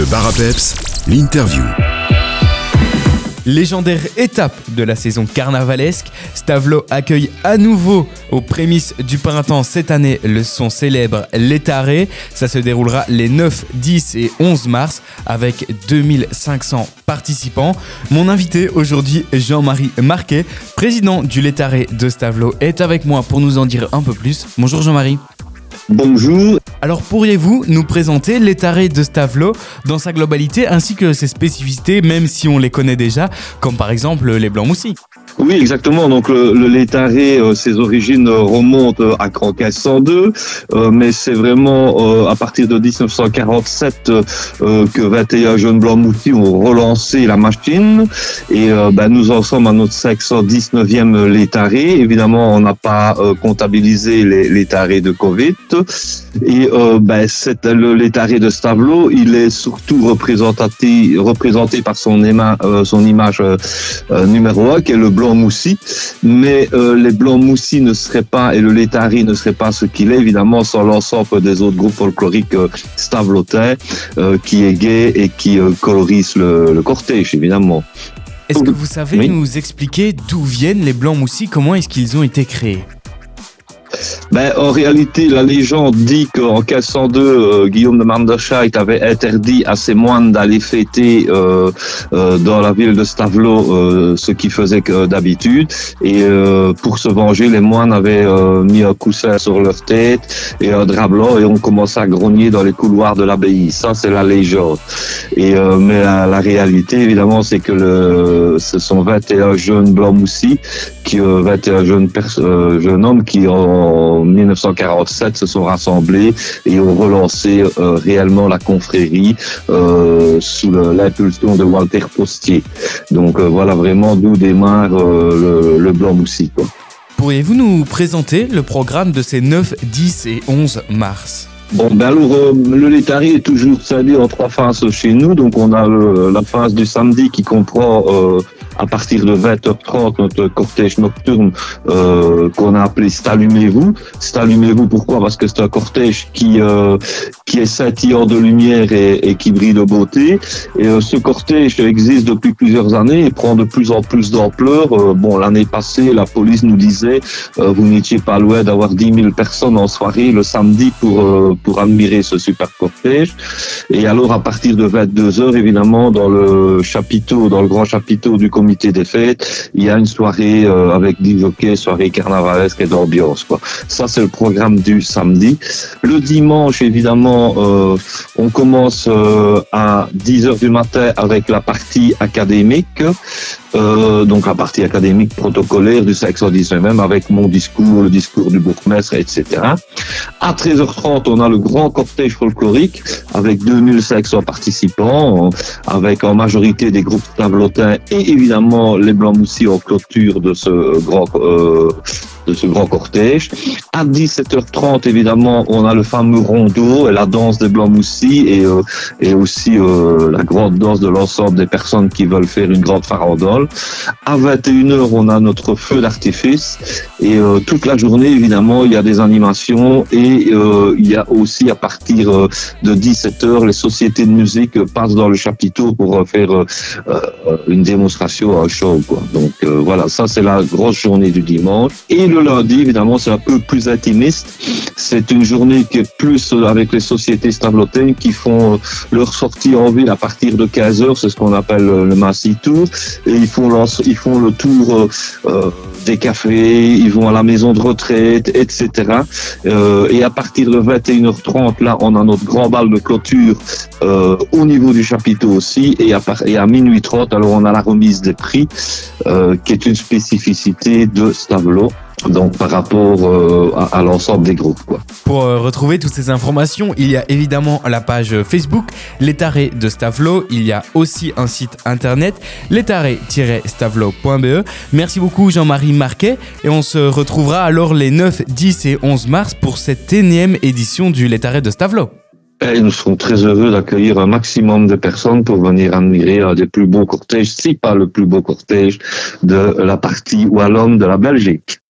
Le bar à peps, l'interview. Légendaire étape de la saison carnavalesque, Stavlo accueille à nouveau aux prémices du printemps cette année le son célèbre L'Étaré. Ça se déroulera les 9, 10 et 11 mars avec 2500 participants. Mon invité aujourd'hui, Jean-Marie Marquet, président du L'Étaré de Stavlo, est avec moi pour nous en dire un peu plus. Bonjour Jean-Marie. Bonjour. Alors pourriez-vous nous présenter l'étaré de Stavlo dans sa globalité ainsi que ses spécificités, même si on les connaît déjà, comme par exemple les blancs moussis? Oui, exactement. Donc le, le létaré, euh, ses origines remontent euh, à Cran 1502, euh, mais c'est vraiment euh, à partir de 1947 euh, que 21 jeunes blancs moussis ont relancé la machine. Et euh, ben, nous en sommes à notre 519e létaré. Évidemment, on n'a pas euh, comptabilisé les létarés de Covid. Euh, ben, c'est le létaré de Stavlo, il est surtout représenté, représenté par son, éma- euh, son image euh, euh, numéro un, qui est le blanc moussi. Mais les blancs moussis ne seraient pas, et le létari ne serait pas ce qu'il est, évidemment, sans l'ensemble des autres groupes folkloriques stavlotais, euh, qui est gay et qui euh, colorise le, le cortège, évidemment. Est-ce que vous savez Oui. nous expliquer d'où viennent les blancs moussis, comment est-ce qu'ils ont été créés? Ben, en réalité, la légende dit qu'en 1502, euh, Guillaume de Manderscheid avait interdit à ses moines d'aller fêter euh, euh, dans la ville de Stavlo ce qu'ils faisaient d'habitude. Et pour se venger, les moines avaient mis un coussin sur leur tête et un drap blanc et ont commencé à grogner dans les couloirs de l'abbaye. Ça, c'est la légende. Et mais la, réalité, évidemment, c'est que ce sont 21 jeunes blancs moussis qui euh, 21 jeunes, jeunes hommes qui en 1947 se sont rassemblés et ont relancé euh, réellement la confrérie euh, sous l'impulsion de Walter Postier. Donc euh, voilà vraiment d'où démarre le, le blanc moussi. Pourriez-vous nous présenter le programme de ces 9, 10 et 11 mars? Bon, ben alors, euh, le létari est toujours scindé en trois phases chez nous. Donc, on a le- la phase du samedi qui comprend euh, à partir de 20h30 notre cortège nocturne euh, qu'on a appelé Stallumez-vous. Stallumez-vous, pourquoi? Parce que c'est un cortège qui euh, qui est scintillant de lumière et, qui brille de beauté. Et euh, ce cortège existe depuis plusieurs années et prend de plus en plus d'ampleur. Bon, l'année passée, la police nous disait vous n'étiez pas loin d'avoir 10 000 personnes en soirée le samedi pour pour admirer ce super cortège. Et alors, à partir de 22 heures, évidemment, dans le chapiteau, dans le grand chapiteau du comité des fêtes, il y a une soirée euh, avec des soirée carnavalesque et d'ambiance. Quoi. Ça, c'est le programme du samedi. Le dimanche, évidemment, euh, on commence euh, à 10 heures du matin avec la partie académique. Euh, donc la partie académique protocolaire du 519 avec mon discours, le discours du bourgmestre, etc. À 13h30, on a le grand cortège folklorique avec 2500 participants, avec en majorité des groupes tableautins et évidemment les blancs moussis en clôture de ce grand euh, de ce grand cortège. À 17h30, évidemment, on a le fameux rondeau et la danse des blancs moussis et, euh, et aussi euh, la grande danse de l'ensemble des personnes qui veulent faire une grande farandole. À 21h, on a notre feu d'artifice et euh, toute la journée, évidemment, il y a des animations et il y a aussi à partir de 17h, les sociétés de musique passent dans le chapiteau pour faire une démonstration, un show. Quoi. Donc voilà, ça c'est la grosse journée du dimanche. Et le lundi, évidemment, c'est un peu plus intimiste. C'est une journée qui est plus avec les sociétés stablotaines qui font euh, leur sortie en ville à partir de 15 heures, c'est ce qu'on appelle euh, le Massy Tour. Et ils font, le tour euh, des cafés, ils vont à la maison de retraite, etc. Et à partir de 21h30, là, on a notre grand bal de clôture au niveau du chapiteau aussi. Et à, minuit 30, alors on a la remise des prix, qui est une spécificité de Stablo. Donc par rapport euh, à, à l'ensemble des groupes, quoi. Pour euh, retrouver toutes ces informations, il y a évidemment la page Facebook L'étaré de Stavlo. Il y a aussi un site internet l'étaré-stavlo.be. Merci beaucoup Jean-Marie Marquet et on se retrouvera alors les 9, 10 et 11 mars pour cette énième édition du L'étaré de Stavlo. Et nous serons très heureux d'accueillir un maximum de personnes pour venir admirer un des plus beaux cortèges, si pas le plus beau cortège de la partie wallonne de la Belgique.